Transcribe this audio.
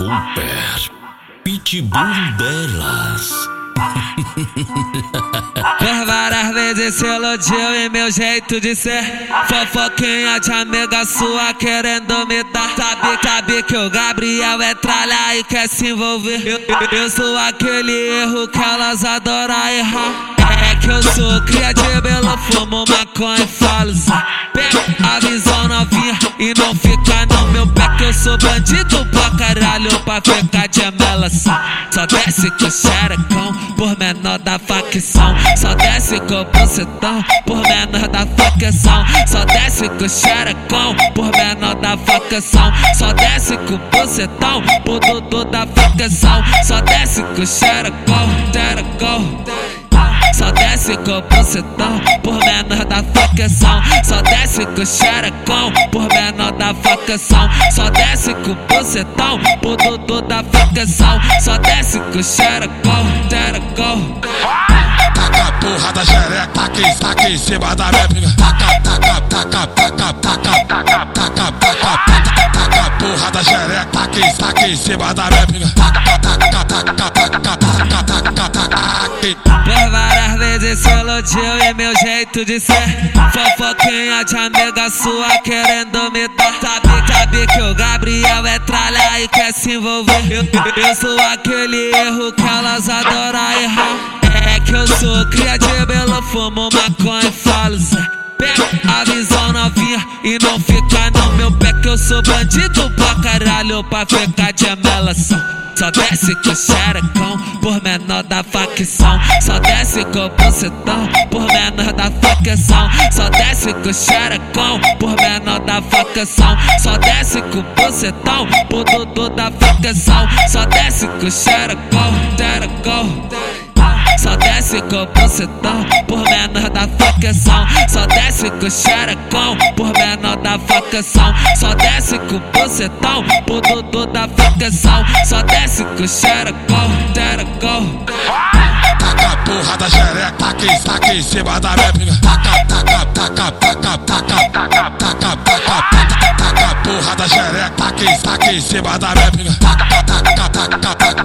Cooper, Pitbull delas. Por várias vezes se elogiou em meu jeito de ser. Fofoquinha de amiga sua querendo me dar. Sabe, sabe que o Gabriel é tralha e quer se envolver. Eu, eu sou aquele erro que elas adoram errar eu sou de belo, fumo maconha e falo Pega a visão novinha e não fica no meu pé Que eu sou bandido pra caralho pra ficar de amelação Só desce com xerecão por menor da facção. Só desce com bucetão por menor da facção. Só desce com xerecão por menor da facção. Só desce com bucetão por dudu da facção. Só desce com xerecão, xerecão. Desce com bucetão por menor da facção. Só desce com xerecão por menor da facção. Só desce com bucetão por dudu da facção. Só desce com xerecão, xerecão. Taca a porra da xereca, taca, taca em cima da minha pica. Taca, taca, taca, taca, taca, taca, taca, taca, taca a porra da xereca, taca, taca em cima da minha pica. Taca, taca, taca, taca, taca, taca, taca, Por várias elogiou em meu jeito de ser. Fofoquinha de amiga sua querendo me dar. Sabe, sabe que o Gabriel é tralha e quer se envolver. Eu, eu sou aquele erro que elas adoram errar. É que eu sou cria de belo, fumo maconha e falo Zé. A visão novinha e não fica no meu pé Que eu sou bandido pra caralho pra ficar de amelação Só desce com xerecão por menor da facção. Só desce com bucetão por menor da facção. Só desce com xerecão por menor da facção. Só desce com bucetão por dudu da facção. Só desce com xerecão, xerecão só desce com bucetão por menor da facção. Só desce com xerecão por menor da facção. Só desce com bucetão por dudu da facção. Só desce com xerecão, xerecão. Taca a porra da xereca, taca, taca em cima da minha pica. Taca, taca, taca, taca, taca, taca, taca, taca, taca a porra da xereca, taca, taca em cima da minha pica. Taca, taca, taca, taca,